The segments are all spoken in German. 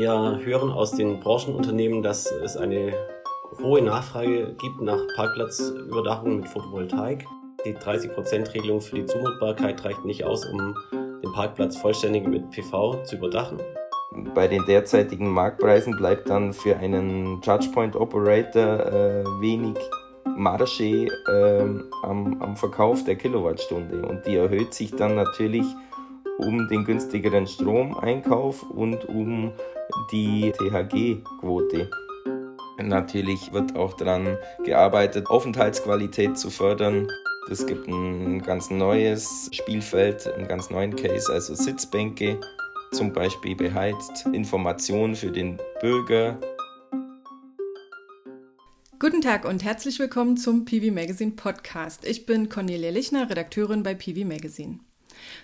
Wir hören aus den Branchenunternehmen, dass es eine hohe Nachfrage gibt nach Parkplatzüberdachung mit Photovoltaik. Die 30%-Regelung für die Zumutbarkeit reicht nicht aus, um den Parkplatz vollständig mit PV zu überdachen. Bei den derzeitigen Marktpreisen bleibt dann für einen ChargePoint Operator äh, wenig Marge äh, am, am Verkauf der Kilowattstunde und die erhöht sich dann natürlich um den günstigeren Stromeinkauf und um die THG-Quote. Natürlich wird auch daran gearbeitet, Aufenthaltsqualität zu fördern. Es gibt ein ganz neues Spielfeld, einen ganz neuen Case, also Sitzbänke, zum Beispiel beheizt, Informationen für den Bürger. Guten Tag und herzlich willkommen zum PV Magazine Podcast. Ich bin Cornelia Lichner, Redakteurin bei PV Magazine.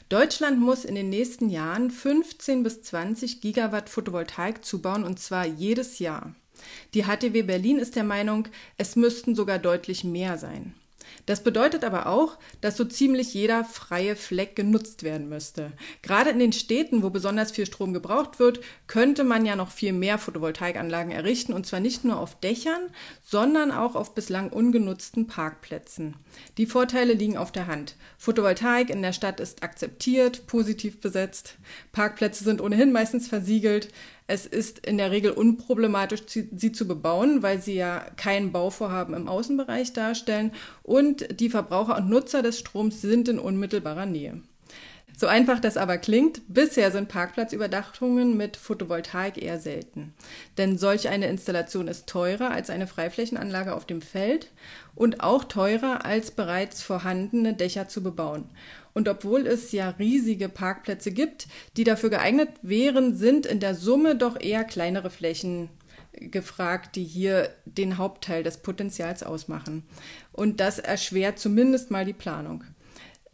Deutschland muss in den nächsten Jahren 15 bis 20 Gigawatt Photovoltaik zubauen und zwar jedes Jahr. Die HTW Berlin ist der Meinung, es müssten sogar deutlich mehr sein. Das bedeutet aber auch, dass so ziemlich jeder freie Fleck genutzt werden müsste. Gerade in den Städten, wo besonders viel Strom gebraucht wird, könnte man ja noch viel mehr Photovoltaikanlagen errichten und zwar nicht nur auf Dächern, sondern auch auf bislang ungenutzten Parkplätzen. Die Vorteile liegen auf der Hand. Photovoltaik in der Stadt ist akzeptiert, positiv besetzt. Parkplätze sind ohnehin meistens versiegelt. Es ist in der Regel unproblematisch, sie zu bebauen, weil sie ja kein Bauvorhaben im Außenbereich darstellen und die Verbraucher und Nutzer des Stroms sind in unmittelbarer Nähe. So einfach das aber klingt, bisher sind Parkplatzüberdachungen mit Photovoltaik eher selten. Denn solch eine Installation ist teurer als eine Freiflächenanlage auf dem Feld und auch teurer als bereits vorhandene Dächer zu bebauen. Und obwohl es ja riesige Parkplätze gibt, die dafür geeignet wären, sind in der Summe doch eher kleinere Flächen gefragt, die hier den Hauptteil des Potenzials ausmachen. Und das erschwert zumindest mal die Planung.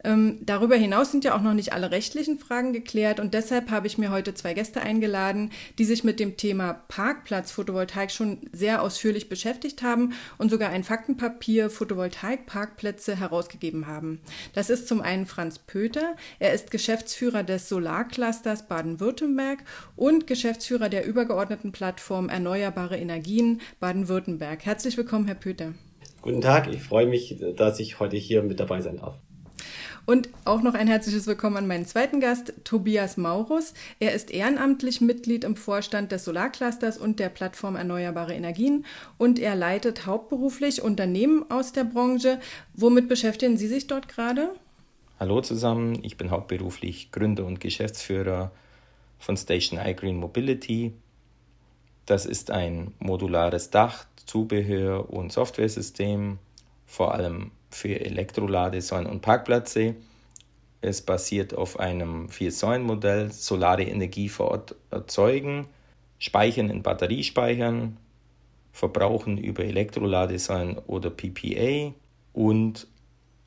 Ähm, darüber hinaus sind ja auch noch nicht alle rechtlichen Fragen geklärt und deshalb habe ich mir heute zwei Gäste eingeladen, die sich mit dem Thema Parkplatz Photovoltaik schon sehr ausführlich beschäftigt haben und sogar ein Faktenpapier Photovoltaik Parkplätze herausgegeben haben. Das ist zum einen Franz Pöter, er ist Geschäftsführer des Solarclusters Baden-Württemberg und Geschäftsführer der übergeordneten Plattform Erneuerbare Energien Baden-Württemberg. Herzlich willkommen, Herr Pöter. Guten Tag, ich freue mich, dass ich heute hier mit dabei sein darf. Und auch noch ein herzliches Willkommen an meinen zweiten Gast, Tobias Maurus. Er ist ehrenamtlich Mitglied im Vorstand des Solarclusters und der Plattform Erneuerbare Energien und er leitet hauptberuflich Unternehmen aus der Branche. Womit beschäftigen Sie sich dort gerade? Hallo zusammen, ich bin hauptberuflich Gründer und Geschäftsführer von Station iGreen Mobility. Das ist ein modulares Dach, Zubehör und Softwaresystem, vor allem für Elektroladesäulen und Parkplätze. Es basiert auf einem Vier-Säulen-Modell, solare Energie vor Ort erzeugen, speichern in Batteriespeichern, verbrauchen über Elektroladesäulen oder PPA und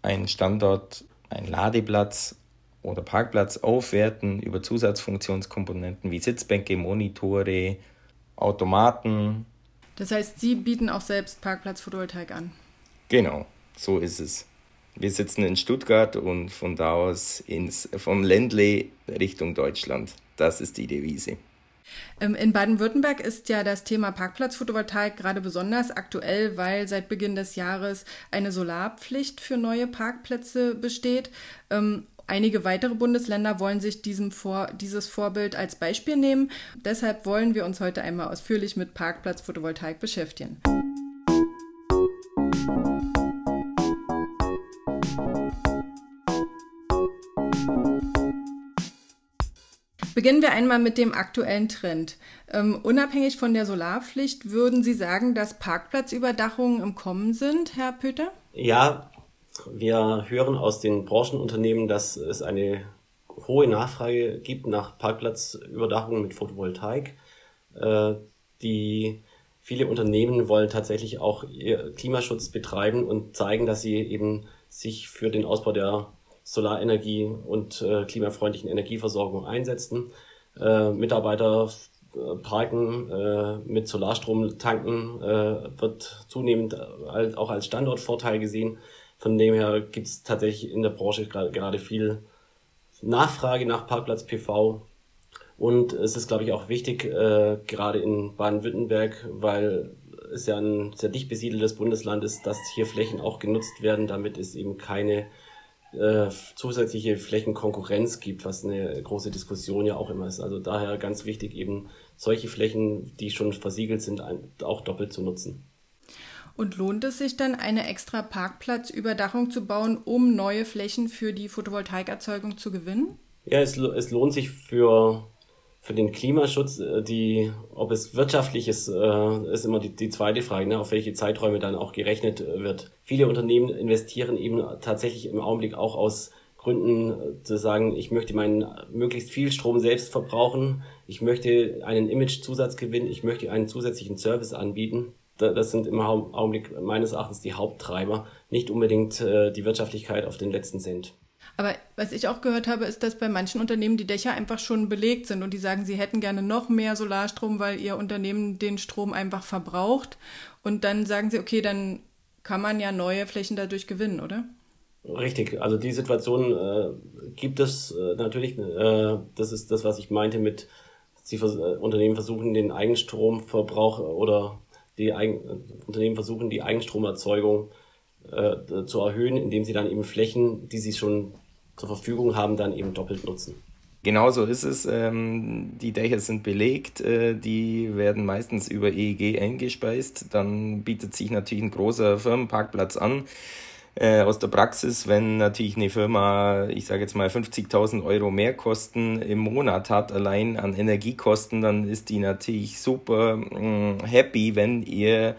einen Standort, einen Ladeplatz oder Parkplatz aufwerten über Zusatzfunktionskomponenten wie Sitzbänke, Monitore, Automaten. Das heißt, Sie bieten auch selbst Parkplatz-Photovoltaik an? Genau. So ist es. Wir sitzen in Stuttgart und von da aus ins, vom Ländle Richtung Deutschland. Das ist die Devise. Ähm, in Baden-Württemberg ist ja das Thema Parkplatzphotovoltaik gerade besonders aktuell, weil seit Beginn des Jahres eine Solarpflicht für neue Parkplätze besteht. Ähm, einige weitere Bundesländer wollen sich diesem Vor dieses Vorbild als Beispiel nehmen. Deshalb wollen wir uns heute einmal ausführlich mit Parkplatzphotovoltaik beschäftigen. Beginnen wir einmal mit dem aktuellen Trend. Ähm, unabhängig von der Solarpflicht, würden Sie sagen, dass Parkplatzüberdachungen im Kommen sind, Herr Pöter? Ja, wir hören aus den Branchenunternehmen, dass es eine hohe Nachfrage gibt nach Parkplatzüberdachungen mit Photovoltaik. Äh, die viele Unternehmen wollen tatsächlich auch Klimaschutz betreiben und zeigen, dass sie eben sich für den Ausbau der Solarenergie und äh, klimafreundlichen Energieversorgung einsetzen. Äh, Mitarbeiter äh, parken äh, mit Solarstrom tanken äh, wird zunehmend als, auch als Standortvorteil gesehen. Von dem her gibt es tatsächlich in der Branche gerade viel Nachfrage nach Parkplatz PV. Und es ist, glaube ich, auch wichtig, äh, gerade in Baden-Württemberg, weil es ja ein sehr dicht besiedeltes Bundesland ist, dass hier Flächen auch genutzt werden, damit es eben keine äh, zusätzliche Flächenkonkurrenz gibt, was eine große Diskussion ja auch immer ist. Also daher ganz wichtig, eben solche Flächen, die schon versiegelt sind, auch doppelt zu nutzen. Und lohnt es sich dann, eine extra Parkplatzüberdachung zu bauen, um neue Flächen für die Photovoltaikerzeugung zu gewinnen? Ja, es, es lohnt sich für für den Klimaschutz, äh, die, ob es wirtschaftlich ist, äh, ist immer die, die zweite Frage, ne, auf welche Zeiträume dann auch gerechnet äh, wird. Viele Unternehmen investieren eben tatsächlich im Augenblick auch aus Gründen zu sagen, ich möchte meinen möglichst viel Strom selbst verbrauchen, ich möchte einen Imagezusatz gewinnen, ich möchte einen zusätzlichen Service anbieten. Das sind im Augenblick meines Erachtens die Haupttreiber, nicht unbedingt die Wirtschaftlichkeit auf den letzten Cent. Aber was ich auch gehört habe, ist, dass bei manchen Unternehmen die Dächer einfach schon belegt sind und die sagen, sie hätten gerne noch mehr Solarstrom, weil ihr Unternehmen den Strom einfach verbraucht. Und dann sagen sie, okay, dann kann man ja neue Flächen dadurch gewinnen, oder? Richtig, also die Situation äh, gibt es äh, natürlich. Äh, das ist das, was ich meinte mit, sie vers äh, Unternehmen versuchen den Eigenstromverbrauch oder die Eigen Unternehmen versuchen die Eigenstromerzeugung äh, zu erhöhen, indem sie dann eben Flächen, die sie schon zur Verfügung haben, dann eben doppelt nutzen. Genau so ist es. Ähm, die Dächer sind belegt, äh, die werden meistens über EEG eingespeist. Dann bietet sich natürlich ein großer Firmenparkplatz an. Äh, aus der Praxis, wenn natürlich eine Firma, ich sage jetzt mal 50.000 Euro mehr Kosten im Monat hat, allein an Energiekosten, dann ist die natürlich super mh, happy, wenn ihr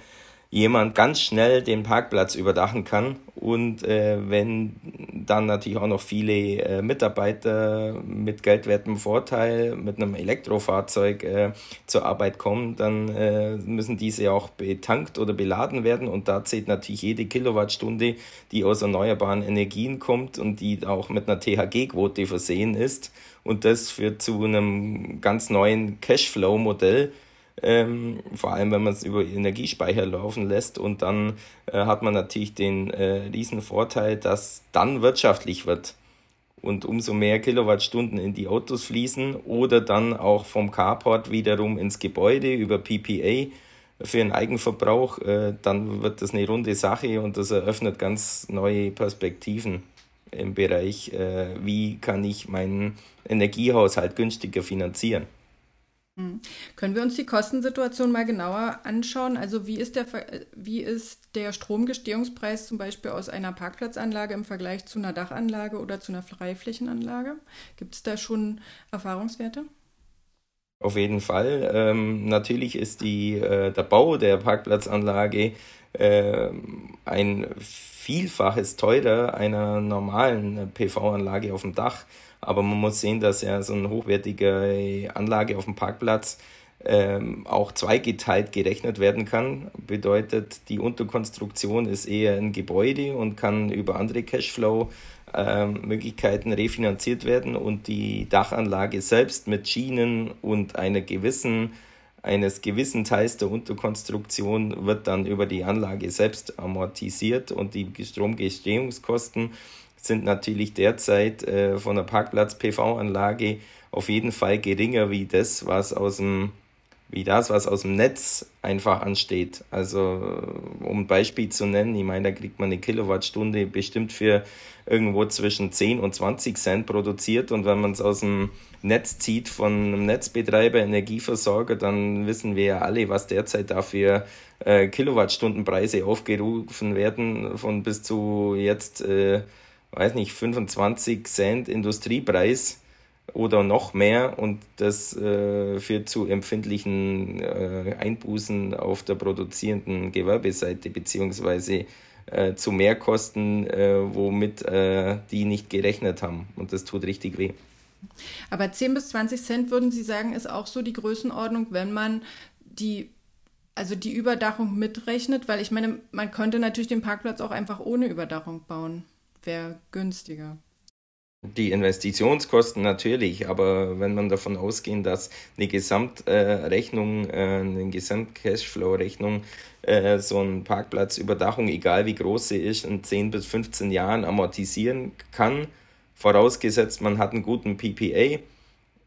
jemand ganz schnell den Parkplatz überdachen kann und äh, wenn dann natürlich auch noch viele äh, Mitarbeiter mit geldwertem Vorteil mit einem Elektrofahrzeug äh, zur Arbeit kommen, dann äh, müssen diese auch betankt oder beladen werden. Und da zählt natürlich jede Kilowattstunde, die aus erneuerbaren Energien kommt und die auch mit einer THG-Quote versehen ist. Und das führt zu einem ganz neuen Cashflow-Modell, ähm, vor allem wenn man es über Energiespeicher laufen lässt und dann äh, hat man natürlich den äh, riesen Vorteil, dass dann wirtschaftlich wird und umso mehr Kilowattstunden in die Autos fließen oder dann auch vom Carport wiederum ins Gebäude über PPA für den Eigenverbrauch, äh, dann wird das eine runde Sache und das eröffnet ganz neue Perspektiven im Bereich, äh, wie kann ich meinen Energiehaushalt günstiger finanzieren. Hm. Können wir uns die Kostensituation mal genauer anschauen? Also wie ist der, wie ist der Stromgestehungspreis zum Beispiel aus einer Parkplatzanlage im Vergleich zu einer Dachanlage oder zu einer Freiflächenanlage? Gibt es da schon Erfahrungswerte? Auf jeden Fall. Ähm, natürlich ist die, äh, der Bau der Parkplatzanlage äh, ein Vielfaches teurer einer normalen PV-Anlage auf dem Dach. Aber man muss sehen, dass ja so eine hochwertige Anlage auf dem Parkplatz ähm, auch zweigeteilt gerechnet werden kann. Bedeutet, die Unterkonstruktion ist eher ein Gebäude und kann über andere Cashflow-Möglichkeiten ähm, refinanziert werden und die Dachanlage selbst mit Schienen und einer gewissen eines gewissen Teils der Unterkonstruktion wird dann über die Anlage selbst amortisiert und die Stromgestehungskosten sind natürlich derzeit äh, von der Parkplatz-PV-Anlage auf jeden Fall geringer wie das, was aus dem wie das, was aus dem Netz einfach ansteht. Also, um ein Beispiel zu nennen, ich meine, da kriegt man eine Kilowattstunde bestimmt für irgendwo zwischen 10 und 20 Cent produziert. Und wenn man es aus dem Netz zieht von einem Netzbetreiber, Energieversorger, dann wissen wir ja alle, was derzeit dafür äh, Kilowattstundenpreise aufgerufen werden, von bis zu jetzt äh, weiß nicht, 25 Cent Industriepreis oder noch mehr und das äh, führt zu empfindlichen äh, Einbußen auf der produzierenden Gewerbeseite beziehungsweise äh, zu Mehrkosten, äh, womit äh, die nicht gerechnet haben und das tut richtig weh. Aber 10 bis 20 Cent würden Sie sagen, ist auch so die Größenordnung, wenn man die also die Überdachung mitrechnet, weil ich meine, man könnte natürlich den Parkplatz auch einfach ohne Überdachung bauen wäre günstiger. Die Investitionskosten natürlich, aber wenn man davon ausgeht, dass eine Gesamtrechnung, äh, eine Gesamt-Cashflow-Rechnung äh, so ein Parkplatzüberdachung, egal wie groß sie ist, in 10 bis 15 Jahren amortisieren kann, vorausgesetzt man hat einen guten PPA,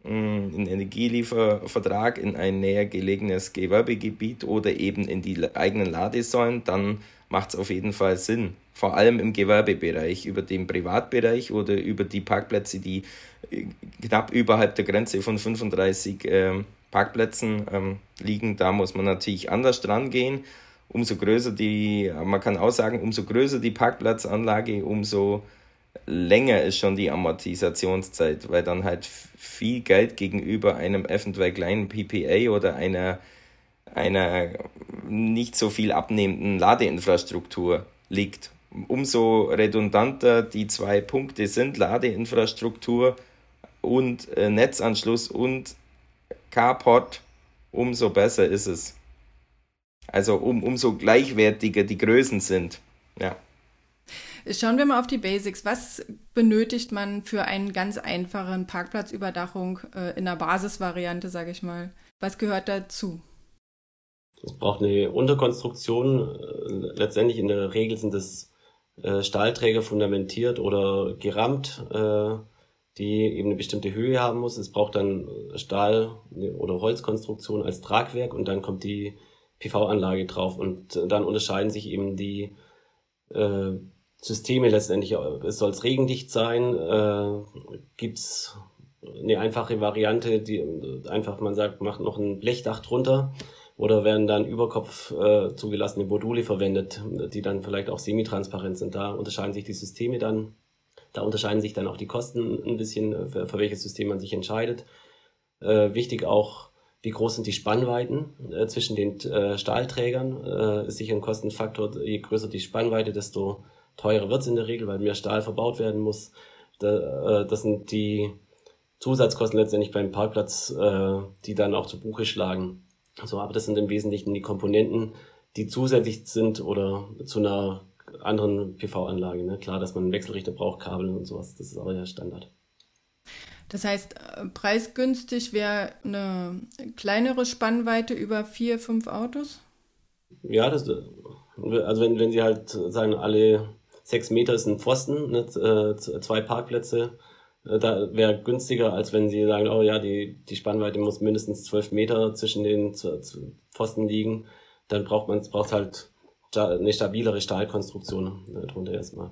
einen Energieliefervertrag in ein näher gelegenes Gewerbegebiet oder eben in die eigenen Ladesäulen, dann macht es auf jeden Fall Sinn. Vor allem im Gewerbebereich, über den Privatbereich oder über die Parkplätze, die äh, knapp überhalb der Grenze von 35 äh, Parkplätzen ähm, liegen. Da muss man natürlich anders dran gehen. Umso größer die, man kann auch sagen, umso größer die Parkplatzanlage, umso länger ist schon die Amortisationszeit, weil dann halt viel Geld gegenüber einem eventuell kleinen PPA oder einer, einer nicht so viel abnehmenden Ladeinfrastruktur liegt. Umso redundanter die zwei Punkte sind, Ladeinfrastruktur und äh, Netzanschluss und Carport, umso besser ist es. Also um, umso gleichwertiger die Größen sind. Ja. Schauen wir mal auf die Basics. Was benötigt man für einen ganz einfachen Parkplatzüberdachung äh, in der Basisvariante, sage ich mal? Was gehört dazu? Es braucht eine Unterkonstruktion. Äh, letztendlich in der Regel sind es äh, Stahlträger fundamentiert oder gerammt, äh, die eben eine bestimmte Höhe haben muss. Es braucht dann Stahl- oder Holzkonstruktion als Tragwerk und dann kommt die PV-Anlage drauf und dann unterscheiden sich eben die äh, Systeme letztendlich, es soll es regendicht sein, äh, gibt's eine einfache Variante, die einfach, man sagt, macht noch ein Blechdach drunter oder werden dann Überkopf äh, zugelassene Module verwendet, die dann vielleicht auch semitransparent sind. Da unterscheiden sich die Systeme dann, da unterscheiden sich dann auch die Kosten ein bisschen, für, für welches System man sich entscheidet. Äh, wichtig auch, wie groß sind die Spannweiten äh, zwischen den äh, Stahlträgern, äh, ist sicher ein Kostenfaktor. Je größer die Spannweite, desto teurer wird es in der Regel, weil mehr Stahl verbaut werden muss. Da, äh, das sind die Zusatzkosten letztendlich beim Parkplatz, äh, die dann auch zu Buche schlagen. So, aber das sind im Wesentlichen die Komponenten, die zusätzlich sind oder zu einer anderen PV-Anlage. Ne? Klar, dass man einen Wechselrichter braucht, Kabel und sowas, das ist aber ja Standard. Das heißt, äh, preisgünstig wäre eine kleinere Spannweite über vier, fünf Autos? Ja, das, also wenn, wenn Sie halt sagen, alle sechs Meter ist ein Pfosten, ne, äh, zwei Parkplätze, äh, da wäre günstiger, als wenn Sie sagen, oh ja, die, die Spannweite muss mindestens zwölf Meter zwischen den Pfosten liegen, dann braucht man braucht halt eine stabilere Stahlkonstruktion darunter erstmal.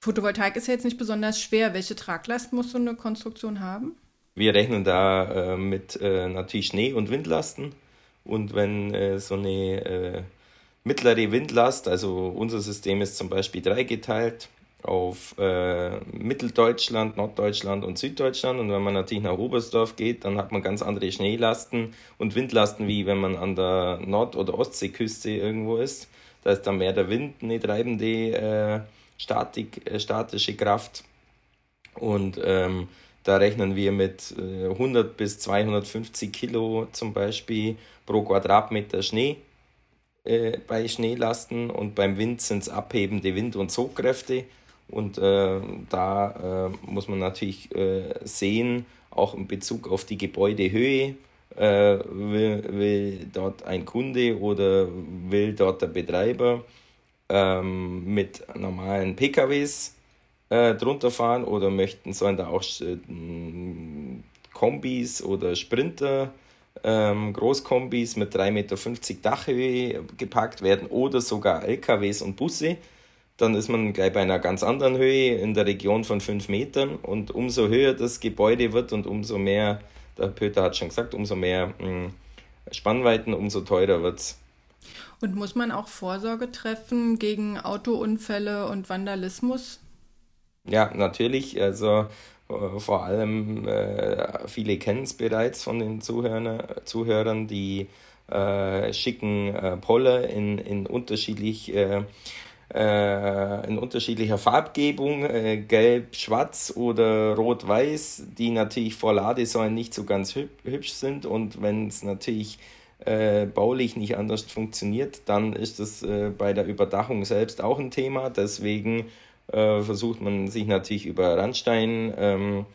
Photovoltaik ist ja jetzt nicht besonders schwer. Welche Traglast muss so eine Konstruktion haben? Wir rechnen da äh, mit äh, natürlich Schnee- und Windlasten. Und wenn äh, so eine äh, mittlere Windlast, also unser System ist zum Beispiel dreigeteilt auf äh, Mitteldeutschland, Norddeutschland und Süddeutschland. Und wenn man natürlich nach Oberstdorf geht, dann hat man ganz andere Schneelasten und Windlasten, wie wenn man an der Nord- oder Ostseeküste irgendwo ist. Da ist dann mehr der Wind eine treibende äh, Statik, äh, statische Kraft. Und ähm, da rechnen wir mit äh, 100 bis 250 Kilo zum Beispiel pro Quadratmeter Schnee äh, bei Schneelasten und beim Wind sind es abhebende Wind- und Sogkräfte. Und äh, da äh, muss man natürlich äh, sehen, auch in Bezug auf die Gebäudehöhe, äh, will, will dort ein Kunde oder will dort der Betreiber ähm, mit normalen PKWs äh, drunter fahren oder möchten, sollen da auch Kombis oder Sprinter ähm, Großkombis mit 3,50 Meter Dachhöhe gepackt werden oder sogar LKWs und Busse, dann ist man gleich bei einer ganz anderen Höhe in der Region von 5 Metern. Und umso höher das Gebäude wird und umso mehr, der Pöter hat schon gesagt, umso mehr mh, hm, Spannweiten, umso teurer wird es. Und muss man auch Vorsorge treffen gegen Autounfälle und Vandalismus? Ja, natürlich. Also äh, vor allem äh, viele kennen es bereits von den Zuhörern, Zuhörern die äh, schicken äh, Poller in, in unterschiedlich äh, in unterschiedlicher Farbgebung, äh, gelb, schwarz oder rot-weiß, die natürlich vor Ladesäulen nicht so ganz hübsch sind und wenn es natürlich äh, baulich nicht anders funktioniert, dann ist das äh, bei der Überdachung selbst auch ein Thema. Deswegen äh, versucht man sich natürlich über Randstein ähm,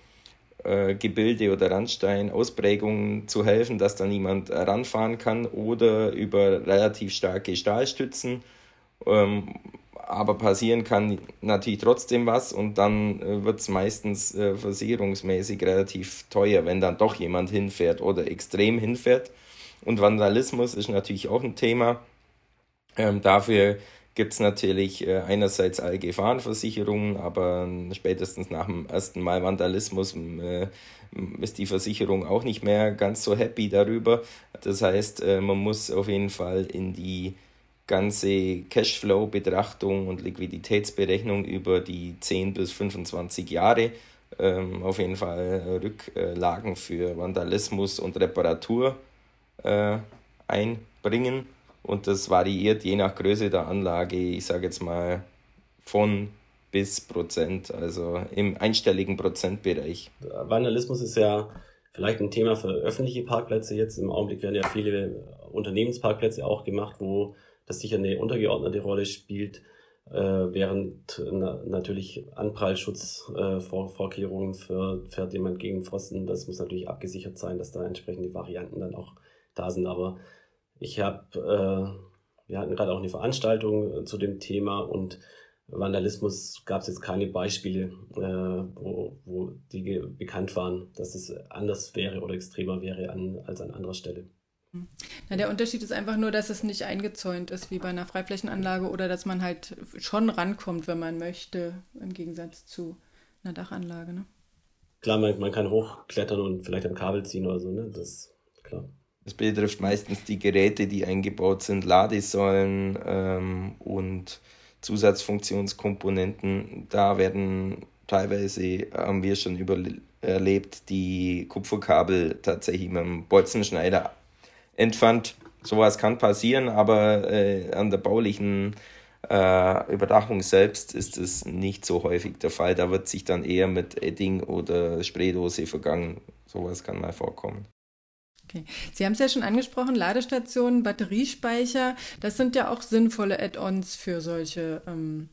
äh, Gebilde oder Randstein-Ausprägungen zu helfen, dass da niemand ranfahren kann oder über relativ starke Stahlstützen. Ähm, aber passieren kann natürlich trotzdem was und dann äh, wird es meistens äh, versicherungsmäßig relativ teuer, wenn dann doch jemand hinfährt oder extrem hinfährt. Und Vandalismus ist natürlich auch ein Thema. Ähm, dafür gibt es natürlich äh, einerseits alle Gefahrenversicherungen, aber spätestens nach dem ersten Mal Vandalismus äh, ist die Versicherung auch nicht mehr ganz so happy darüber. Das heißt, äh, man muss auf jeden Fall in die ganze Cashflow-Betrachtung und Liquiditätsberechnung über die 10 bis 25 Jahre ähm, auf jeden Fall Rücklagen für Vandalismus und Reparatur äh, einbringen. Und das variiert je nach Größe der Anlage, ich sage jetzt mal von bis Prozent, also im einstelligen Prozentbereich. Vandalismus ist ja vielleicht ein Thema für öffentliche Parkplätze jetzt. Im Augenblick werden ja viele Unternehmensparkplätze auch gemacht, wo sicher eine untergeordnete Rolle spielt, äh, während na, natürlich Anprallschutzvorkehrungen äh, für, fährt jemand gegen Pfosten. Das muss natürlich abgesichert sein, dass da entsprechende Varianten dann auch da sind. Aber ich habe, äh, wir hatten gerade auch eine Veranstaltung äh, zu dem Thema und Vandalismus gab es jetzt keine Beispiele, äh, wo, wo die bekannt waren, dass es anders wäre oder extremer wäre an, als an anderer Stelle. Na, der Unterschied ist einfach nur, dass es nicht eingezäunt ist wie bei einer Freiflächenanlage oder dass man halt schon rankommt, wenn man möchte, im Gegensatz zu einer Dachanlage. Ne? Klar, man, man kann hochklettern und vielleicht am Kabel ziehen oder so, ne? Das ist klar. Das betrifft meistens die Geräte, die eingebaut sind, Ladesäulen ähm, und Zusatzfunktionskomponenten. Da werden teilweise, haben wir schon erlebt, die Kupferkabel tatsächlich mit einem Bolzenschneider entfernt. Sowas kann passieren, aber äh, an der baulichen äh, Überdachung selbst ist es nicht so häufig der Fall. Da wird sich dann eher mit Edding oder Spraydose vergangen. Sowas kann mal vorkommen. Okay. Sie haben es ja schon angesprochen, Ladestationen, Batteriespeicher, das sind ja auch sinnvolle Add-ons für solche ähm,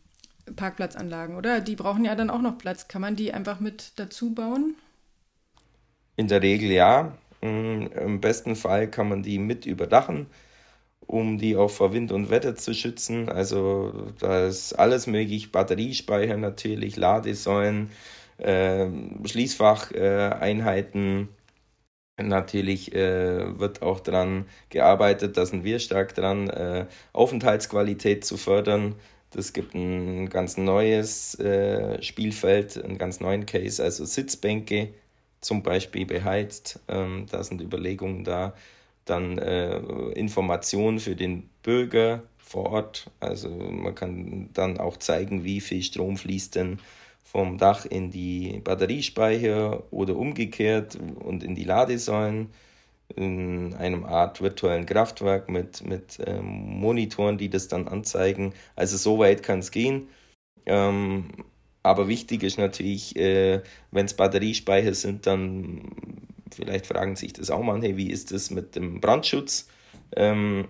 Parkplatzanlagen, oder? Die brauchen ja dann auch noch Platz. Kann man die einfach mit dazu bauen? In der Regel ja. Im besten Fall kann man die mit überdachen, um die auch vor Wind und Wetter zu schützen. Also da ist alles möglich, Batteriespeicher natürlich, Ladesäulen, äh, Schließfacheinheiten. Natürlich äh, wird auch daran gearbeitet, da sind wir stark dran, äh, Aufenthaltsqualität zu fördern. Das gibt ein ganz neues äh, Spielfeld, einen ganz neuen Case, also Sitzbänke zum Beispiel beheizt. Ähm, da sind Überlegungen da. Dann äh, Informationen für den Bürger vor Ort. Also man kann dann auch zeigen, wie viel Strom fließt denn vom Dach in die Batteriespeicher oder umgekehrt und in die Ladesäulen in einem Art virtuellen Kraftwerk mit, mit ähm, Monitoren, die das dann anzeigen. Also so weit kann es gehen. Ähm, aber wichtig ist natürlich, äh, wenn es Batteriespeicher sind, dann vielleicht fragen sich das auch mal, hey, wie ist das mit dem Brandschutz? Ähm,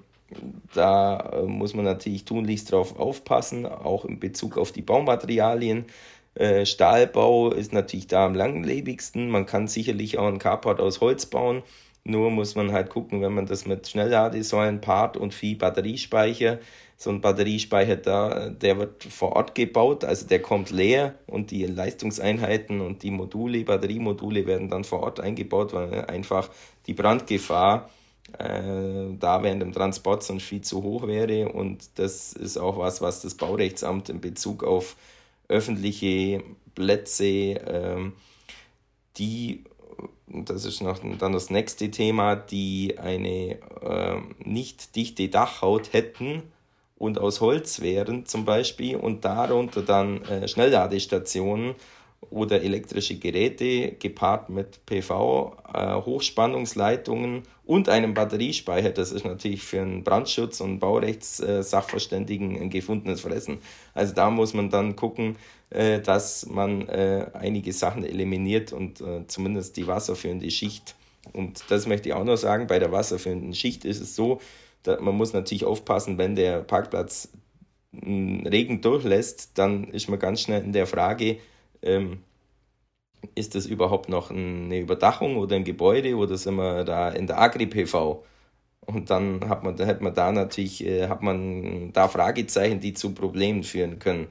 da äh, muss man natürlich tunlichst drauf aufpassen, auch in Bezug auf die Baumaterialien. Äh, Stahlbau ist natürlich da am langlebigsten. Man kann sicherlich auch ein Carport aus Holz bauen. Nur muss man halt gucken, wenn man das mit Schnellladesäulen paart und viel Batteriespeicher, so ein Batteriespeicher da, der wird vor Ort gebaut, also der kommt leer und die Leistungseinheiten und die Module, Batteriemodule werden dann vor Ort eingebaut, weil einfach die Brandgefahr äh, da während dem Transport sonst viel zu hoch wäre und das ist auch was, was das Baurechtsamt in Bezug auf öffentliche Plätze, äh, die das ist noch dann das nächste Thema, die eine äh, nicht dichte Dachhaut hätten, und aus Holz wären zum Beispiel und darunter dann äh, Schnellladestationen oder elektrische Geräte gepaart mit PV, äh, Hochspannungsleitungen und einem Batteriespeicher. Das ist natürlich für einen Brandschutz- und Baurechtssachverständigen ein gefundenes Fressen. Also da muss man dann gucken, äh, dass man äh, einige Sachen eliminiert und äh, zumindest die wasserführende Schicht. Und das möchte ich auch noch sagen, bei der wasserführenden Schicht ist es so, da, man muss natürlich aufpassen, wenn der Parkplatz Regen durchlässt, dann ist man ganz schnell in der Frage, ähm, ist das überhaupt noch eine Überdachung oder ein Gebäude oder sind wir da in der Agri-PV? Und dann hat man, hat man da natürlich, äh, hat man da Fragezeichen, die zu Problemen führen können.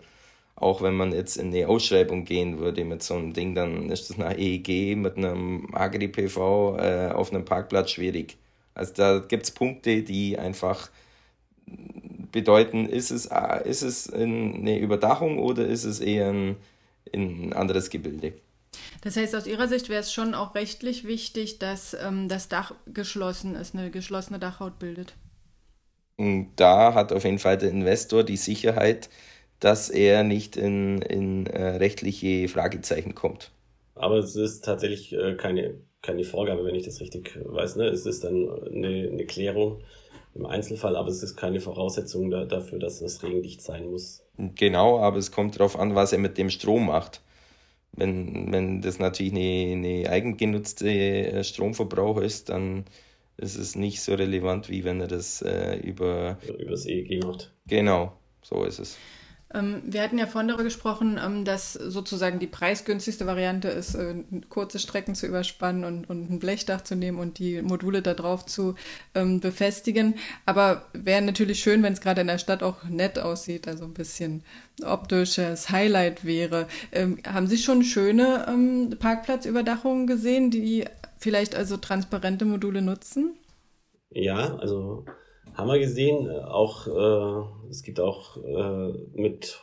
Auch wenn man jetzt in eine Ausschreibung gehen würde mit so einem Ding, dann ist das nach EEG mit einem Agri-PV äh, auf einem Parkplatz schwierig. Also da gibt es Punkte, die einfach bedeuten, ist es, ist es eine Überdachung oder ist es eher ein, ein anderes Gebilde? Das heißt, aus Ihrer Sicht wäre es schon auch rechtlich wichtig, dass ähm, das Dach geschlossen ist, eine geschlossene Dachhaut bildet. Und da hat auf jeden Fall der Investor die Sicherheit, dass er nicht in, in äh, rechtliche Fragezeichen kommt. Aber es ist tatsächlich äh, keine, keine Vorgabe, wenn ich das richtig weiß. Ne? Es ist dann eine, eine Klärung im Einzelfall, aber es ist keine Voraussetzung da, dafür, dass es regendicht sein muss. Genau, aber es kommt darauf an, was er mit dem Strom macht. Wenn, wenn das natürlich eine, eine eigengenutzte äh, Stromverbrauch ist, dann ist es nicht so relevant, wie wenn er das äh, über... Über das EEG macht. Genau, so ist es. Ähm, wir hatten ja vorhin darüber gesprochen, ähm, dass sozusagen die preisgünstigste Variante ist, äh, kurze Strecken zu überspannen und, und ein Blechdach zu nehmen und die Module da drauf zu ähm, befestigen. Aber wäre natürlich schön, wenn es gerade in der Stadt auch nett aussieht, also ein bisschen optisches Highlight wäre. Haben Sie schon schöne Parkplatzüberdachungen gesehen, die vielleicht also transparente Module nutzen? Ja, also haben wir gesehen. Auch äh, es gibt auch äh, mit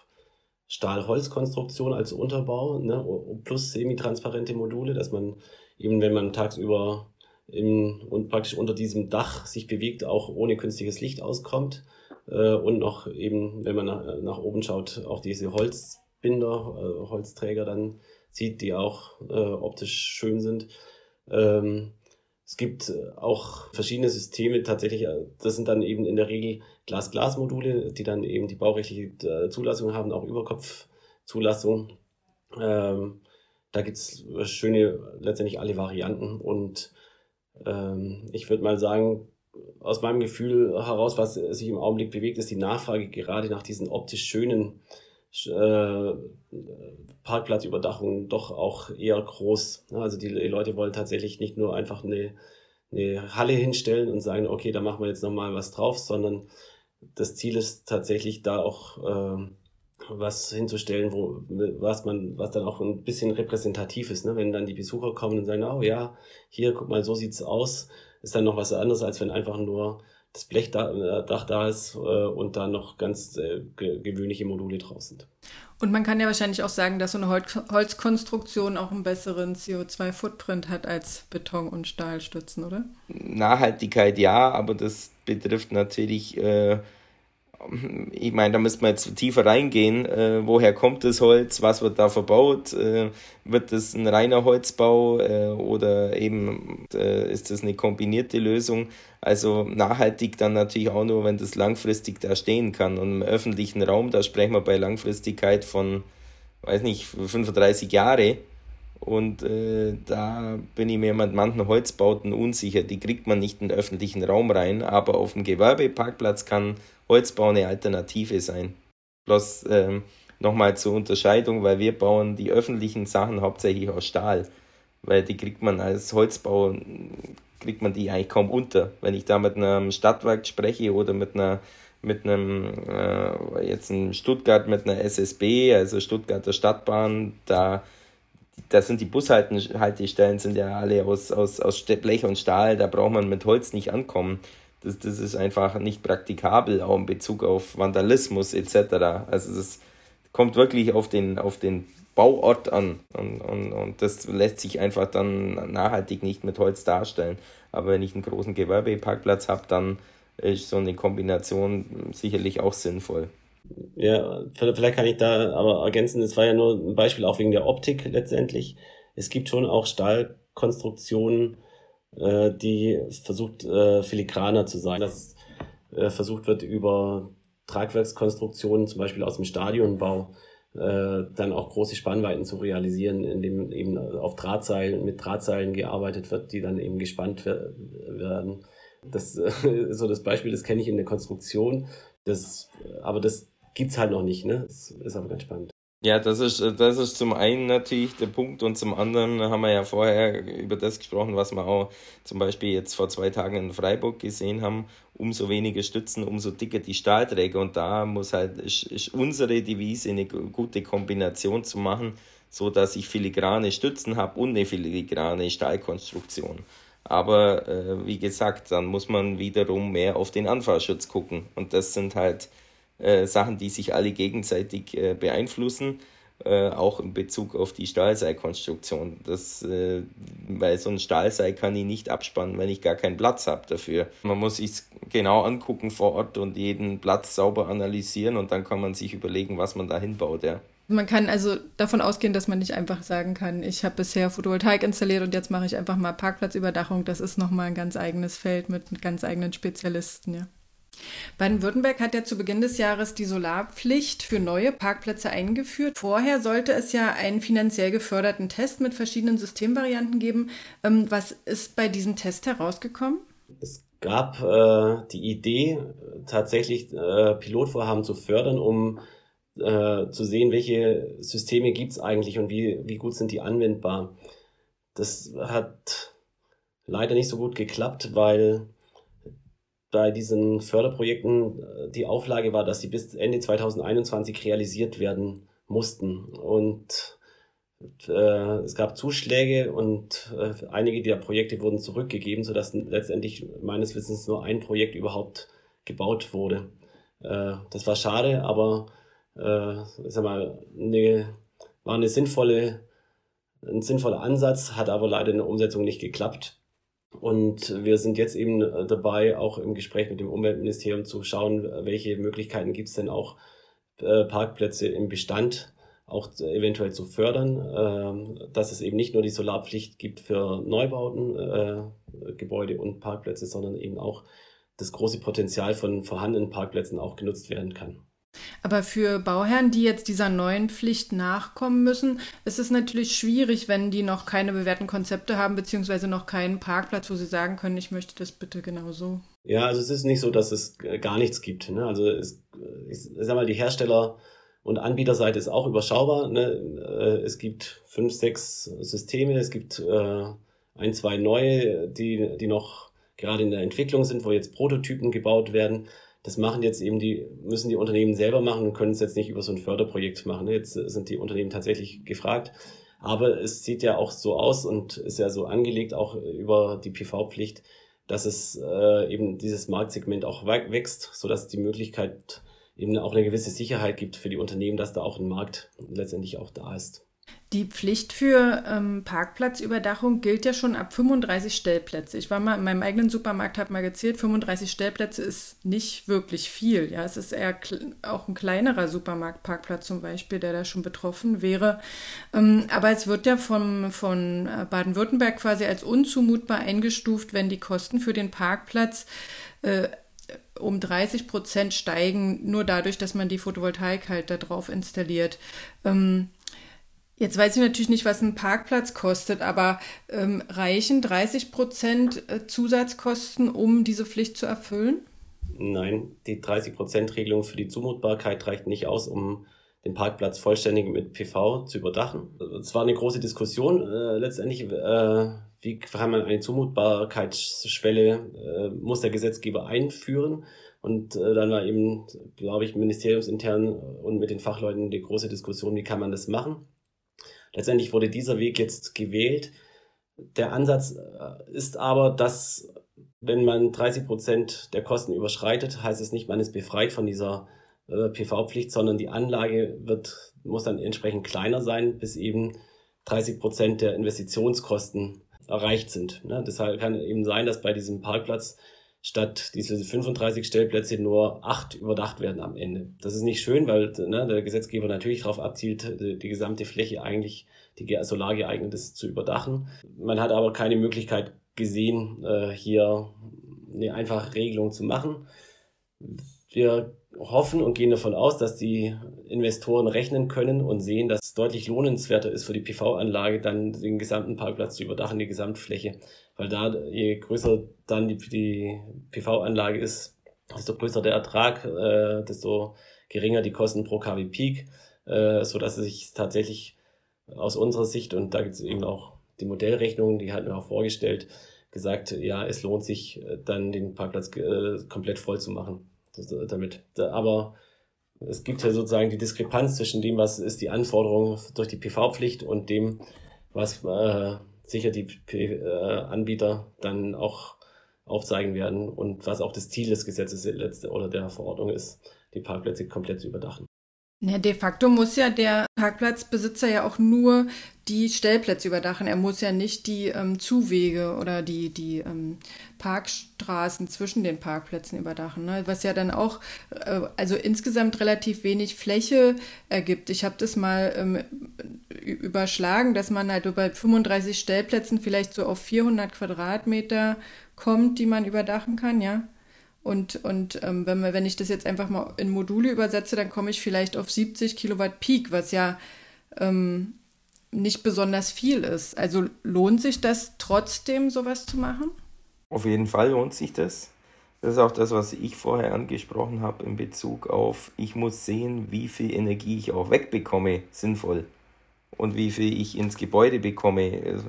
Stahl-Holz-Konstruktion als Unterbau ne, plus semitransparente Module, dass man eben, wenn man tagsüber im, und praktisch unter diesem Dach sich bewegt, auch ohne künstliches Licht auskommt. Äh, und noch eben, wenn man nach, nach oben schaut, auch diese Holzbinder, äh, Holzträger dann sieht, die auch äh, optisch schön sind. Ähm, es gibt äh, auch verschiedene Systeme tatsächlich, äh, das sind dann eben in der Regel Glas-Glas-Module, die dann eben die baurechtliche äh, Zulassung haben, auch Überkopfzulassung. Ähm, da gibt's schöne, letztendlich alle Varianten und ähm, ich würde mal sagen, aus meinem Gefühl heraus, was sich im Augenblick bewegt, ist die Nachfrage gerade nach diesen optisch schönen äh, Parkplatzüberdachung doch auch eher groß. Also die, Leute wollen tatsächlich nicht nur einfach eine, eine Halle hinstellen und sagen, okay, da machen wir jetzt nochmal was drauf, sondern das Ziel ist tatsächlich da auch äh, was hinzustellen, wo, was man, was dann auch ein bisschen repräsentativ ist, ne? Wenn dann die Besucher kommen und sagen, oh ja, hier, guck mal, so sieht's aus, ist dann noch was anderes, als wenn einfach nur das Blechdach äh, da ist äh, und da noch ganz äh, gewöhnliche Module drauf sind. Und man kann ja wahrscheinlich auch sagen, dass so eine Holz Holzkonstruktion auch einen besseren CO2-Footprint hat als Beton- und Stahlstützen, oder? Nachhaltigkeit ja, aber das betrifft natürlich äh, ich meine, da müsste man jetzt tiefer reingehen. Äh, woher kommt das Holz? Was wird da verbaut? Äh, wird das ein reiner Holzbau äh, oder eben äh, ist das eine kombinierte Lösung? Also nachhaltig dann natürlich auch nur, wenn das langfristig da stehen kann. Und im öffentlichen Raum, da sprechen wir bei Langfristigkeit von, weiß nicht, 35 Jahre. Und äh, da bin ich mir mit manchen Holzbauten unsicher. Die kriegt man nicht in den öffentlichen Raum rein, aber auf dem Gewerbeparkplatz kann Holzbau eine Alternative sein. Bloß ähm, nochmal zur Unterscheidung, weil wir bauen die öffentlichen Sachen hauptsächlich aus Stahl, weil die kriegt man als Holzbau, kriegt man die eigentlich kaum unter. Wenn ich da mit einem Stadtwerk spreche oder mit einer mit einem, äh, jetzt in Stuttgart mit einer SSB, also Stuttgarter Stadtbahn, da, da sind die Bushaltestellen sind ja alle aus, aus, aus Blech und Stahl, da braucht man mit Holz nicht ankommen das, das ist einfach nicht praktikabel, auch in Bezug auf Vandalismus etc. Also das kommt wirklich auf den, auf den Bauort an und, und, und das lässt sich einfach dann nachhaltig nicht mit Holz darstellen. Aber wenn ich einen großen Gewerbeparkplatz habe, dann ist so eine Kombination sicherlich auch sinnvoll. Ja, vielleicht kann ich da aber ergänzen, es war ja nur ein Beispiel auch wegen der Optik letztendlich. Es gibt schon auch Stahlkonstruktionen, äh, die versucht äh, filigraner zu sein. Dass äh, versucht wird über Tragwerkskonstruktionen, zum Beispiel aus dem Stadionbau, äh, dann auch große Spannweiten zu realisieren, indem eben auf Drahtseilen, mit Drahtseilen gearbeitet wird, die dann eben gespannt werden. Das äh, so das Beispiel, das kenne ich in der Konstruktion. Das, aber das gibt's halt noch nicht, ne? Das ist aber ganz spannend. Ja, das ist, das ist zum einen natürlich der Punkt und zum anderen haben wir ja vorher über das gesprochen, was wir auch zum Beispiel jetzt vor zwei Tagen in Freiburg gesehen haben. Umso weniger Stützen, umso dicker die Stahlträger und da muss halt, ist, ist unsere Devise eine gute Kombination zu machen, so dass ich filigrane Stützen habe und eine filigrane Stahlkonstruktion. Aber äh, wie gesagt, dann muss man wiederum mehr auf den Anfahrschutz gucken und das sind halt äh, Sachen, die sich alle gegenseitig äh, beeinflussen, äh, auch in Bezug auf die Stahlseilkonstruktion. Das, äh, weil so ein Stahlseil kann ich nicht abspannen, wenn ich gar keinen Platz habe dafür. Man muss sich genau angucken vor Ort und jeden Platz sauber analysieren und dann kann man sich überlegen, was man da hinbaut. Ja. Man kann also davon ausgehen, dass man nicht einfach sagen kann, ich habe bisher Photovoltaik installiert und jetzt mache ich einfach mal Parkplatzüberdachung. Das ist nochmal ein ganz eigenes Feld mit ganz eigenen Spezialisten, ja. Baden-Württemberg hat ja zu Beginn des Jahres die Solarpflicht für neue Parkplätze eingeführt. Vorher sollte es ja einen finanziell geförderten Test mit verschiedenen Systemvarianten geben. Ähm, was ist bei diesem Test herausgekommen? Es gab äh, die Idee, tatsächlich äh, Pilotvorhaben zu fördern, um äh, zu sehen, welche Systeme gibt es eigentlich und wie, wie gut sind die anwendbar. Das hat leider nicht so gut geklappt, weil bei diesen Förderprojekten äh, die Auflage war, dass sie bis Ende 2021 realisiert werden mussten. Und äh, es gab Zuschläge und äh, einige der Projekte wurden zurückgegeben, sodass letztendlich meines Wissens nur ein Projekt überhaupt gebaut wurde. Äh, das war schade, aber äh, sag mal, eine, war eine sinnvolle, ein sinnvoller Ansatz, hat aber leider in der Umsetzung nicht geklappt. Und wir sind jetzt eben äh, dabei, auch im Gespräch mit dem Umweltministerium zu schauen, welche Möglichkeiten gibt es denn auch, äh, Parkplätze im Bestand auch eventuell zu fördern, äh, dass es eben nicht nur die Solarpflicht gibt für Neubauten, äh, Gebäude und Parkplätze, sondern eben auch das große Potenzial von vorhandenen Parkplätzen auch genutzt werden kann. Aber für Bauherren, die jetzt dieser neuen Pflicht nachkommen müssen, ist es natürlich schwierig, wenn die noch keine bewährten Konzepte haben, beziehungsweise noch keinen Parkplatz, wo sie sagen können, ich möchte das bitte genau so. Ja, also es ist nicht so, dass es gar nichts gibt. Ne? Also es, ich sag mal, die Hersteller- und Anbieterseite ist auch überschaubar. Ne? Äh, es gibt fünf, sechs Systeme, es gibt äh, ein, zwei neue, die, die noch gerade in der Entwicklung sind, wo jetzt Prototypen gebaut werden das machen jetzt eben die, müssen die Unternehmen selber machen und können es jetzt nicht über so ein Förderprojekt machen. Jetzt sind die Unternehmen tatsächlich gefragt. Aber es sieht ja auch so aus und ist ja so angelegt, auch über die PV-Pflicht, dass es äh, eben dieses Marktsegment auch wächst, sodass die Möglichkeit eben auch eine gewisse Sicherheit gibt für die Unternehmen, dass da auch ein Markt letztendlich auch da ist. Die Pflicht für ähm, Parkplatzüberdachung gilt ja schon ab 35 Stellplätze. Ich war mal in meinem eigenen Supermarkt, habe mal gezählt, 35 Stellplätze ist nicht wirklich viel. Ja, es ist eher auch ein kleinerer Supermarktparkplatz zum Beispiel, der da schon betroffen wäre. Ähm, aber es wird ja vom, von äh, Baden-Württemberg quasi als unzumutbar eingestuft, wenn die Kosten für den Parkplatz äh, um 30 Prozent steigen, nur dadurch, dass man die Photovoltaik halt da drauf installiert. Ähm, Jetzt weiß ich natürlich nicht, was ein Parkplatz kostet, aber ähm, reichen 30 Prozent äh, Zusatzkosten, um diese Pflicht zu erfüllen? Nein, die 30 Prozent Regelung für die Zumutbarkeit reicht nicht aus, um den Parkplatz vollständig mit PV zu überdachen. Es war eine große Diskussion äh, letztendlich, äh, wie kann man eine Zumutbarkeitsschwelle, äh, muss der Gesetzgeber einführen. Und äh, dann war eben, glaube ich, ministeriumsintern und mit den Fachleuten die große Diskussion, wie kann man das machen. Letztendlich wurde dieser Weg jetzt gewählt. Der Ansatz äh, ist aber, dass wenn man 30 Prozent der Kosten überschreitet, heißt es nicht, man ist befreit von dieser äh, PV-Pflicht, sondern die Anlage wird, muss dann entsprechend kleiner sein, bis eben 30 Prozent der Investitionskosten erreicht sind. Ne? Deshalb kann eben sein, dass bei diesem Parkplatz statt diese 35 Stellplätze nur acht überdacht werden am Ende. Das ist nicht schön, weil ne, der Gesetzgeber natürlich darauf abzielt, die, die, gesamte Fläche eigentlich, die solar geeignet ist, zu überdachen. Man hat aber keine Möglichkeit gesehen, äh, hier eine einfache Regelung zu machen. Wir hoffen und gehen davon aus, dass die Investoren rechnen können und sehen, dass es deutlich lohnenswerter ist für die PV-Anlage, dann den gesamten Parkplatz zu überdachen, die Gesamtfläche. Weil da, je größer dann die, die PV-Anlage ist, desto größer der Ertrag, äh, desto geringer die Kosten pro kW Peak. äh, so dass es sich tatsächlich aus unserer Sicht, und da gibt es eben auch die Modellrechnung, die hatten wir auch vorgestellt, gesagt, ja, es lohnt sich äh, dann den Parkplatz äh, komplett voll zu machen das, damit. Aber es gibt ja sozusagen die Diskrepanz zwischen dem, was ist die Anforderung durch die PV-Pflicht und dem, was äh, sicher die äh, Anbieter dann auch aufzeigen werden und was auch das Ziel des Gesetzes oder der Verordnung ist, die Parkplätze komplett zu überdachen. Ja, de facto muss ja der Parkplatzbesitzer ja auch nur die Stellplätze überdachen. Er muss ja nicht die ähm, Zuwege oder die, die ähm, Parkstraßen zwischen den Parkplätzen überdachen. Ne? Was ja dann auch, äh, also insgesamt relativ wenig Fläche ergibt. Ich habe das mal ähm, überschlagen, dass man halt bei 35 Stellplätzen vielleicht so auf 400 Quadratmeter kommt, die man überdachen kann, ja. Und, und ähm, wenn, wenn ich das jetzt einfach mal in Module übersetze, dann komme ich vielleicht auf 70 Kilowatt Peak, was ja ähm, nicht besonders viel ist. Also lohnt sich das trotzdem, sowas zu machen? Auf jeden Fall lohnt sich das. Das ist auch das, was ich vorher angesprochen habe in Bezug auf, ich muss sehen, wie viel Energie ich auch wegbekomme, sinnvoll. Und wie viel ich ins Gebäude bekomme. Es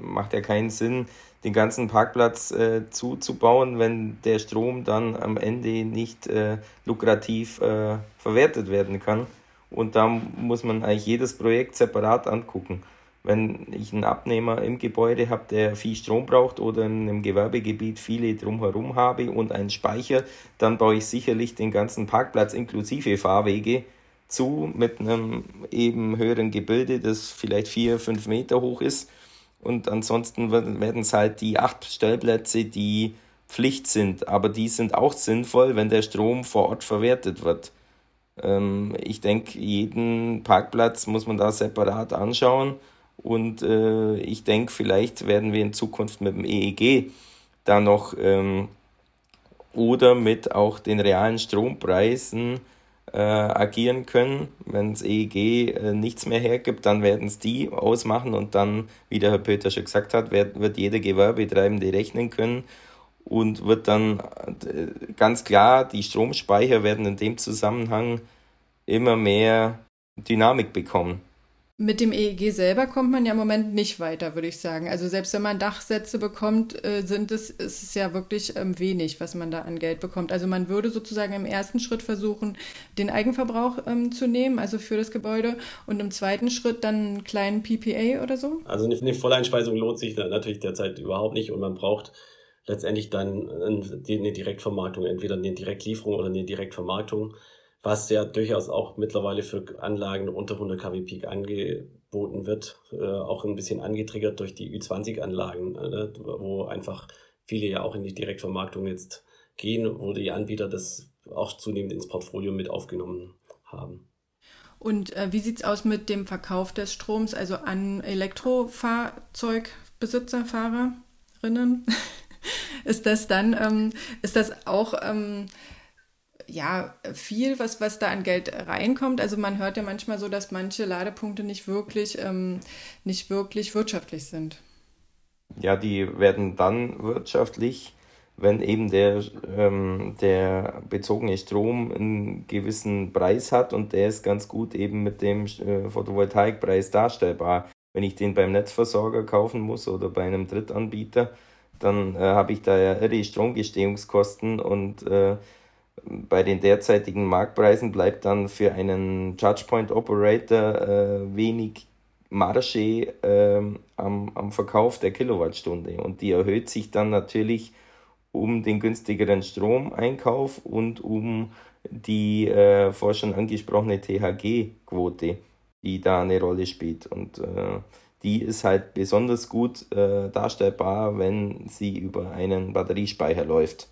macht ja keinen Sinn, den ganzen Parkplatz äh, zuzubauen, wenn der Strom dann am Ende nicht äh, lukrativ äh, verwertet werden kann. Und da muss man eigentlich jedes Projekt separat angucken. Wenn ich einen Abnehmer im Gebäude habe, der viel Strom braucht oder in einem Gewerbegebiet viele drumherum habe und einen Speicher, dann baue ich sicherlich den ganzen Parkplatz inklusive Fahrwege zu mit einem eben höheren Gebilde, das vielleicht vier, fünf Meter hoch ist und ansonsten werden es halt die acht Stellplätze, die Pflicht sind. Aber die sind auch sinnvoll, wenn der Strom vor Ort verwertet wird. Ähm, ich denke, jeden Parkplatz muss man da separat anschauen. Und äh, ich denke, vielleicht werden wir in Zukunft mit dem EEG da noch ähm, oder mit auch den realen Strompreisen äh, agieren können. Wenn das EEG äh, nichts mehr hergibt, dann werden es die ausmachen und dann, wie der Herr Pöter schon gesagt hat, wird, wird jeder Gewerbetreibende rechnen können und wird dann äh, ganz klar, die Stromspeicher werden in dem Zusammenhang immer mehr Dynamik bekommen. Mit dem EEG selber kommt man ja im Moment nicht weiter, würde ich sagen. Also selbst wenn man Dachsätze bekommt, äh, sind es, ist es ja wirklich ähm, wenig, was man da an Geld bekommt. Also man würde sozusagen im ersten Schritt versuchen, den Eigenverbrauch ähm, zu nehmen, also für das Gebäude, und im zweiten Schritt dann einen kleinen PPA oder so. Also eine, eine Volleinspeisung lohnt sich natürlich derzeit überhaupt nicht und man braucht letztendlich dann eine Direktvermarktung, entweder eine Direktlieferung oder eine Direktvermarktung was ja durchaus auch mittlerweile für Anlagen unter 100 kW Peak angeboten wird, äh, auch ein bisschen angetriggert durch die Ü20-Anlagen, äh, wo einfach viele ja auch in die Direktvermarktung jetzt gehen, wo die Anbieter das auch zunehmend ins Portfolio mit aufgenommen haben. Und äh, wie es aus mit dem Verkauf des Stroms, also an Elektrofahrzeugbesitzer, Fahrerinnen? ist das dann, ähm, ist das auch ähm, ja, viel, was, was da an Geld reinkommt. Also man hört ja manchmal so, dass manche Ladepunkte nicht wirklich, ähm, nicht wirklich wirtschaftlich sind. Ja, die werden dann wirtschaftlich, wenn eben der, ähm, der bezogene Strom einen gewissen Preis hat und der ist ganz gut eben mit dem äh, Photovoltaikpreis darstellbar. Wenn ich den beim Netzversorger kaufen muss oder bei einem Drittanbieter, dann äh, habe ich da ja irre Stromgestehungskosten und äh, bei den derzeitigen Marktpreisen bleibt dann für einen Chargepoint Operator äh, wenig Marge äh, am, am Verkauf der Kilowattstunde und die erhöht sich dann natürlich um den günstigeren Stromeinkauf und um die äh, vorher schon angesprochene THG-Quote, die da eine Rolle spielt. Und äh, die ist halt besonders gut äh, darstellbar, wenn sie über einen Batteriespeicher läuft.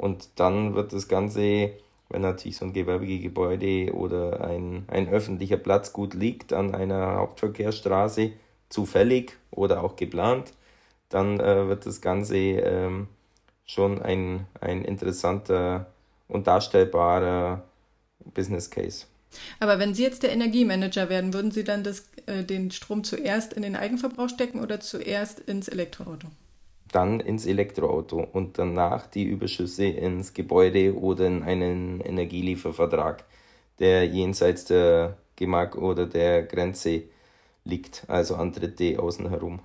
Und dann wird das Ganze, wenn natürlich so ein Gewerbegebäude oder ein, ein öffentlicher Platz gut liegt an einer Hauptverkehrsstraße, zufällig oder auch geplant, dann äh, wird das Ganze ähm, schon ein, ein interessanter und darstellbarer Business Case. Aber wenn Sie jetzt der Energiemanager werden, würden Sie dann das, äh, den Strom zuerst in den Eigenverbrauch stecken oder zuerst ins Elektroauto? Dann ins Elektroauto und danach die Überschüsse ins Gebäude oder in einen Energieliefervertrag, der jenseits der Gemark oder der Grenze liegt, also an Dritte außen herum.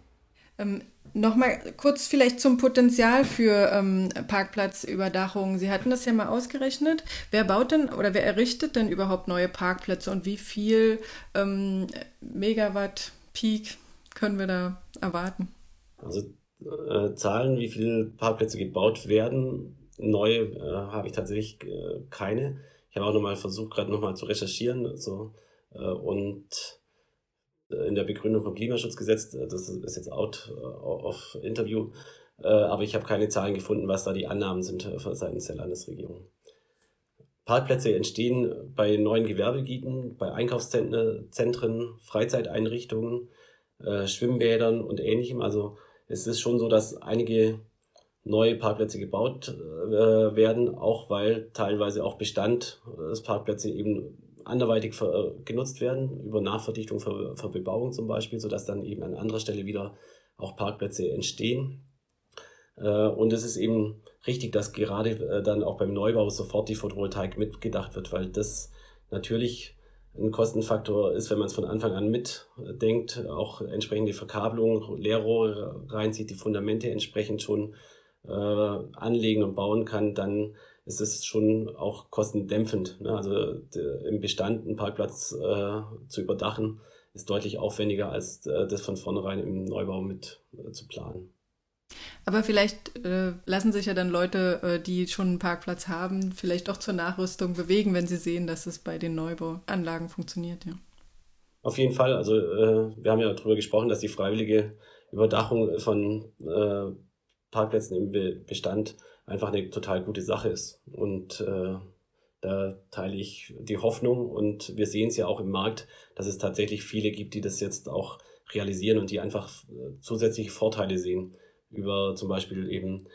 Ähm, Nochmal kurz vielleicht zum Potenzial für ähm, Parkplatzüberdachung. Sie hatten das ja mal ausgerechnet. Wer baut denn oder wer errichtet denn überhaupt neue Parkplätze und wie viel ähm, Megawatt Peak können wir da erwarten? Also äh, Zahlen, wie viele Parkplätze gebaut werden, neue äh, habe ich tatsächlich äh, keine. Ich habe auch nochmal versucht, gerade nochmal zu recherchieren. Also, und in der Begründung vom Klimaschutzgesetz, äh, das ist jetzt out äh, of interview, äh, aber ich habe keine Zahlen gefunden, was da die Annahmen sind seitens der Landesregierung. Parkplätze entstehen bei neuen Gewerbegebieten, bei Einkaufszentren, Freizeiteinrichtungen, Schwimmbädern und ähnlichem. Also es ist schon so, dass einige neue Parkplätze gebaut werden, auch weil teilweise auch Bestand des Parkplätze eben anderweitig äh, genutzt werden, über Nachverdichtung für, für Bebauung zum Beispiel, sodass dann eben an anderer Stelle wieder auch Parkplätze entstehen. Äh, und es ist eben richtig, dass gerade äh, dann auch beim Neubau sofort die Photovoltaik mitgedacht wird, weil das natürlich ein Kostenfaktor ist, wenn man es von Anfang an mitdenkt, auch entsprechende Verkabelung, Leerrohre reinzieht, die Fundamente entsprechend schon äh, anlegen und bauen kann, dann ist es schon auch kostendämpfend. Ne? Also im Bestand einen Parkplatz äh, zu überdachen, ist deutlich aufwendiger, als äh, das von vornherein im Neubau mit äh, zu planen. Aber vielleicht äh, lassen sich ja dann Leute, äh, die schon einen Parkplatz haben, vielleicht auch zur Nachrüstung bewegen, wenn sie sehen, dass es bei den Neubauanlagen funktioniert, ja. Auf jeden Fall. Also äh, wir haben ja darüber gesprochen, dass die freiwillige Überdachung von Parkplätzen im Be Bestand einfach eine total gute Sache ist. Und äh, da teile ich die Hoffnung und wir sehen es ja auch im Markt, dass es tatsächlich viele gibt, die das jetzt auch realisieren und die einfach äh, zusätzliche Vorteile sehen über zum Beispiel eben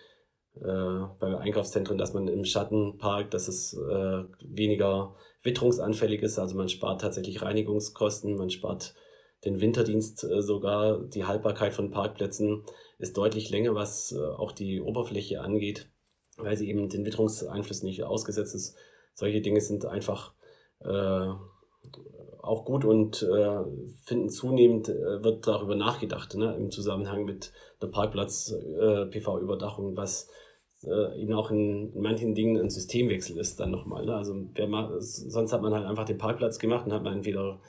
äh, bei Einkaufszentren, dass man im Schatten parkt, dass es äh, weniger witterungsanfällig ist. Also man spart tatsächlich Reinigungskosten, man spart den Winterdienst äh, sogar. Die Haltbarkeit von Parkplätzen ist deutlich länger, was äh, auch die Oberfläche angeht weil sie eben den Witterungseinflüssen nicht ausgesetzt ist. Solche Dinge sind einfach äh, auch gut und äh, finden zunehmend, äh, wird darüber nachgedacht, ne, im Zusammenhang mit der Parkplatz-PV-Überdachung, äh, was äh, eben auch in, in, manchen Dingen ein Systemwechsel ist dann nochmal. Ne? Also macht, sonst hat man halt einfach den Parkplatz gemacht und hat man entweder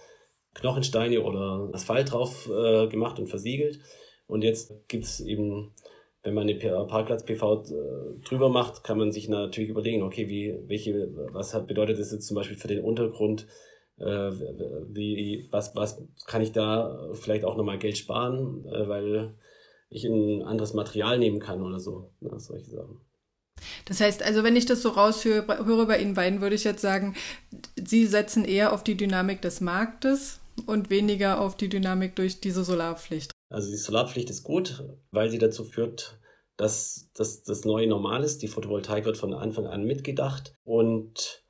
Knochensteine oder Asphalt drauf äh, gemacht und versiegelt. Und jetzt gibt's eben wenn man eine Parkplatz-PV äh, drüber macht, kann man sich natürlich überlegen, okay, wie, welche, was hat, bedeutet das jetzt zum Beispiel für den Untergrund? Äh, wie, was, was kann ich da vielleicht auch nochmal Geld sparen, äh, weil ich ein anderes Material nehmen kann oder so, ne, solche Sachen. Das heißt, also wenn ich das so raushöre höre bei Ihnen beiden, würde ich jetzt sagen, Sie setzen eher auf die Dynamik des Marktes und weniger auf die Dynamik durch diese Solarpflicht. Also die Solarpflicht ist gut, weil sie dazu führt, dass das das neue Normal ist. Die Photovoltaik wird von Anfang an mitgedacht und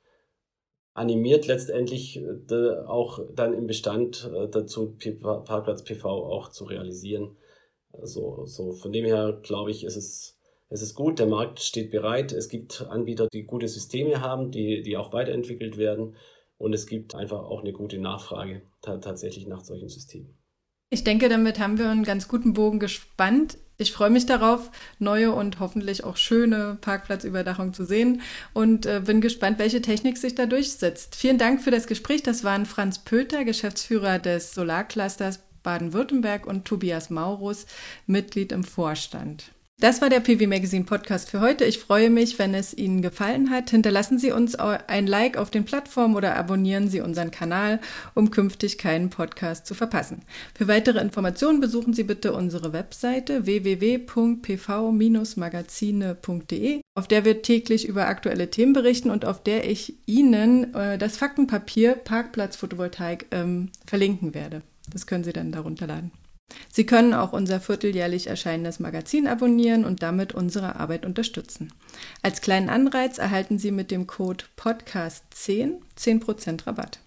animiert letztendlich äh, auch dann im Bestand äh, dazu, Parkplatz PV auch zu realisieren. Also, so von dem her glaube ich, ist es, es ist gut, der Markt steht bereit. Es gibt Anbieter, die gute Systeme haben, die, die auch weiterentwickelt werden. Und es gibt einfach auch eine gute Nachfrage tatsächlich nach solchen Systemen. Ich denke, damit haben wir einen ganz guten Bogen gespannt. Ich freue mich darauf, neue und hoffentlich auch schöne Parkplatzüberdachung zu sehen und äh, bin gespannt, welche Technik sich da durchsetzt. Vielen Dank für das Gespräch. Das waren Franz Pöter, Geschäftsführer des Solarclusters Baden-Württemberg und Tobias Maurus, Mitglied im Vorstand. Das war der PV Magazine Podcast für heute. Ich freue mich, wenn es Ihnen gefallen hat. Hinterlassen Sie uns ein Like auf den Plattformen oder abonnieren Sie unseren Kanal, um künftig keinen Podcast zu verpassen. Für weitere Informationen besuchen Sie bitte unsere Webseite www.pv-magazine.de, auf der wir täglich über aktuelle Themen berichten und auf der ich Ihnen äh, das Faktenpapier Parkplatz Photovoltaik ähm, verlinken werde. Das können Sie dann darunter laden. Sie können auch unser vierteljährlich erscheinendes Magazin abonnieren und damit unsere Arbeit unterstützen. Als kleinen Anreiz erhalten Sie mit dem Code Podcast10 10% Rabatt.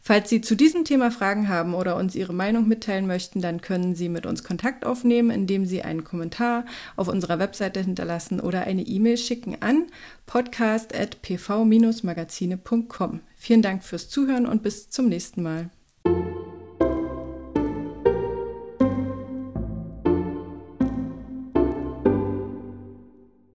Falls Sie zu diesem Thema Fragen haben oder uns Ihre Meinung mitteilen möchten, dann können Sie mit uns Kontakt aufnehmen, indem Sie einen Kommentar auf unserer Webseite hinterlassen oder eine E-Mail schicken an podcast.pv-magazine.com. Vielen Dank fürs Zuhören und bis zum nächsten Mal.